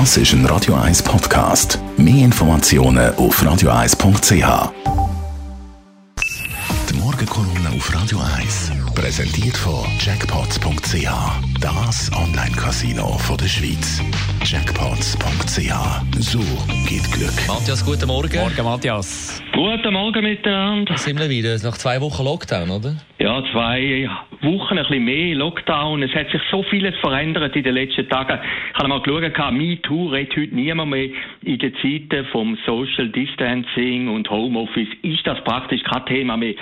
Das ist ein Radio 1 Podcast. Mehr Informationen auf radio1.ch. Die Morgenkolumne auf Radio 1 präsentiert von Jackpots.ch. Das Online-Casino der Schweiz. Jackpots.ch. So geht Glück. Matthias, guten Morgen. Morgen, Matthias. Guten Morgen miteinander. Sind wir wieder? Nach zwei Wochen Lockdown, oder? Ja, zwei Wochen, ein bisschen mehr Lockdown. Es hat sich so vieles verändert in den letzten Tagen. Ich habe mal geschaut, MeToo redet heute niemand mehr in den Zeiten vom Social Distancing und Homeoffice. Ist das praktisch kein Thema mehr.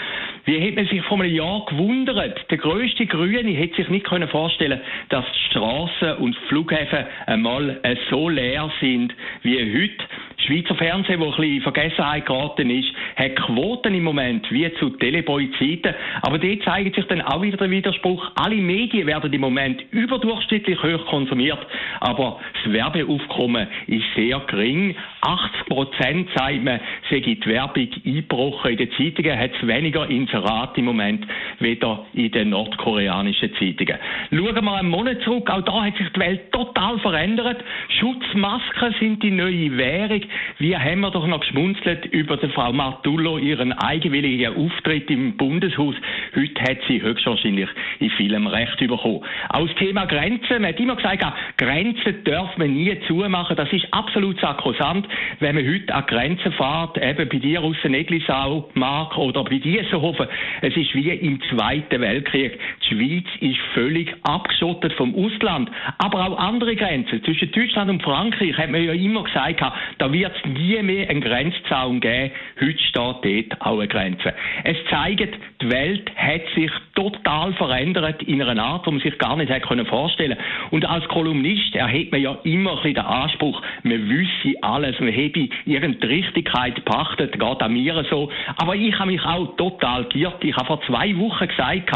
Wie hätte man sich vor einem Jahr gewundert? Der grösste Grüne hätte sich nicht können vorstellen dass die Straßen und Flughäfen einmal so leer sind wie heute. Schweizer Fernsehen, wo ein bisschen in Vergessenheit geraten ist, hat Quoten im Moment, wie zu Teleboy-Zeiten. Aber dort zeigt sich dann auch wieder der Widerspruch. Alle Medien werden im Moment überdurchschnittlich hoch konsumiert, aber das Werbeaufkommen ist sehr gering. 80 Prozent, sagt man, sei die Werbung eingebrochen. In den Zeitungen hat es weniger Inserat im Moment, weder in den nordkoreanischen Zeitungen. Schauen wir einen Monat zurück, auch da hat sich die Welt total verändert. Schutzmasken sind die neue Währung. Wir haben wir doch noch geschmunzelt über die Frau Martullo, ihren eigenwilligen Auftritt im Bundeshaus. Heute hat sie höchstwahrscheinlich in vielem Recht bekommen. Auch das Thema Grenzen. Man hat immer gesagt, Grenzen darf man nie zumachen. Das ist absolut sakrosant. Wenn man heute an Grenzen fährt, eben bei dir aus Neglisau, Mark, oder bei Diessenhofen, es ist wie im Zweiten Weltkrieg. Die Schweiz ist völlig abgeschottet vom Ausland. Aber auch andere Grenzen. Zwischen Deutschland und Frankreich hat man ja immer gesagt, da wird es nie mehr einen Grenzzaun geben. Heute steht dort auch eine Grenze. Es zeigt, die Welt hat sich total verändert in einer Art, die man sich gar nicht hätte vorstellen können. Und als Kolumnist erhebt man ja immer ein bisschen den Anspruch, man wüsste alles, man habe irgendeine Richtigkeit pachtet, geht an mir so. Aber ich habe mich auch total geirrt. Ich habe vor zwei Wochen gesagt,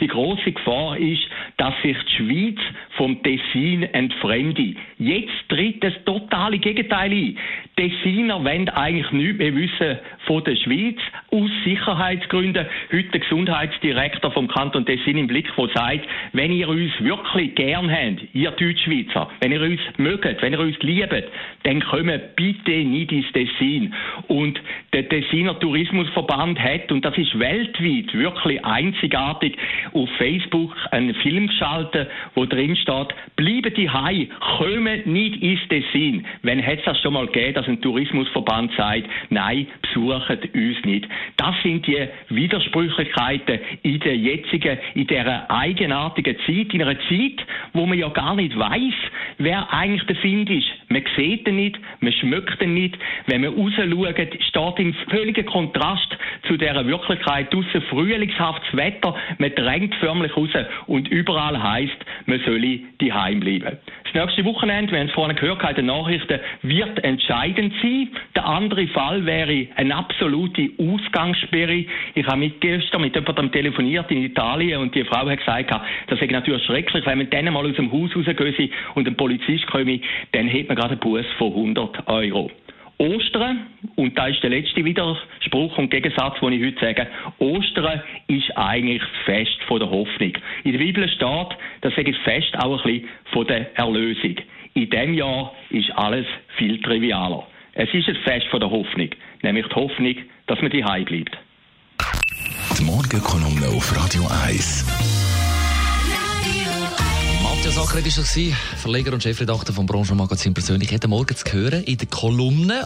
die große Gefahr ist, dass sich die Schweiz vom Tessin entfremde. Jetzt tritt das totale Gegenteil ein. Tessiner wollen eigentlich nichts mehr wissen von der Schweiz aus Sicherheitsgründen. Heute der Gesundheitsdirektor vom Kanton Tessin im Blick, der sagt, wenn ihr uns wirklich gern habt, ihr Deutschschweizer, wenn ihr uns mögt, wenn ihr uns liebt, dann kommen bitte nicht ins Tessin. Und der Tessiner Tourismusverband hat, und das ist weltweit wirklich einzigartig, auf Facebook einen Film geschaltet, wo drin steht, bleiben die Hai, kommen nicht ins Tessin. Wenn hätte es das schon mal gegeben, dass ein Tourismusverband sagt, nein, besuchen uns nicht. Das sind die Widersprüchlichkeiten in der jetzigen, in dieser eigenartigen Zeit, in einer Zeit, wo man ja gar nicht weiß, wer eigentlich der Find ist. Man sieht ihn nicht, man schmeckt ihn nicht. Wenn man rausschaut, steht im völligen Kontrast zu dieser Wirklichkeit draussen frühlingshaftes Wetter. Man drängt förmlich raus und überall heißt, man solle daheim bleiben. Nächste Wochenende, wir haben es vorhin gehört, in den Nachrichten, wird entscheidend sein. Der andere Fall wäre eine absolute Ausgangssperre. Ich habe mit gestern mit jemandem telefoniert in Italien und die Frau hat gesagt, das ist natürlich schrecklich, wenn man dann mal aus dem Haus rausgeht und ein Polizist komme, dann hat man gerade einen Bus von 100 Euro. Ostern, und da ist der letzte Widerspruch und Gegensatz, den ich heute sage, Ostern ist eigentlich das Fest von der Hoffnung. In der Bibel steht, das ist das Fest auch ein bisschen von der Erlösung. In diesem Jahr ist alles viel trivialer. Es ist ein Fest von der Hoffnung, nämlich die Hoffnung, dass man die bleibt. Die Morgenkolumne auf Radio 1. Ackred war Verleger und Chefredakteur vom Branchenmagazin persönlich. Heute Morgen zu hören in der Kolumne.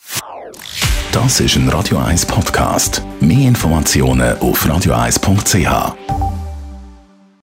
Das ist ein Radio 1 Podcast. Mehr Informationen auf radio1.ch.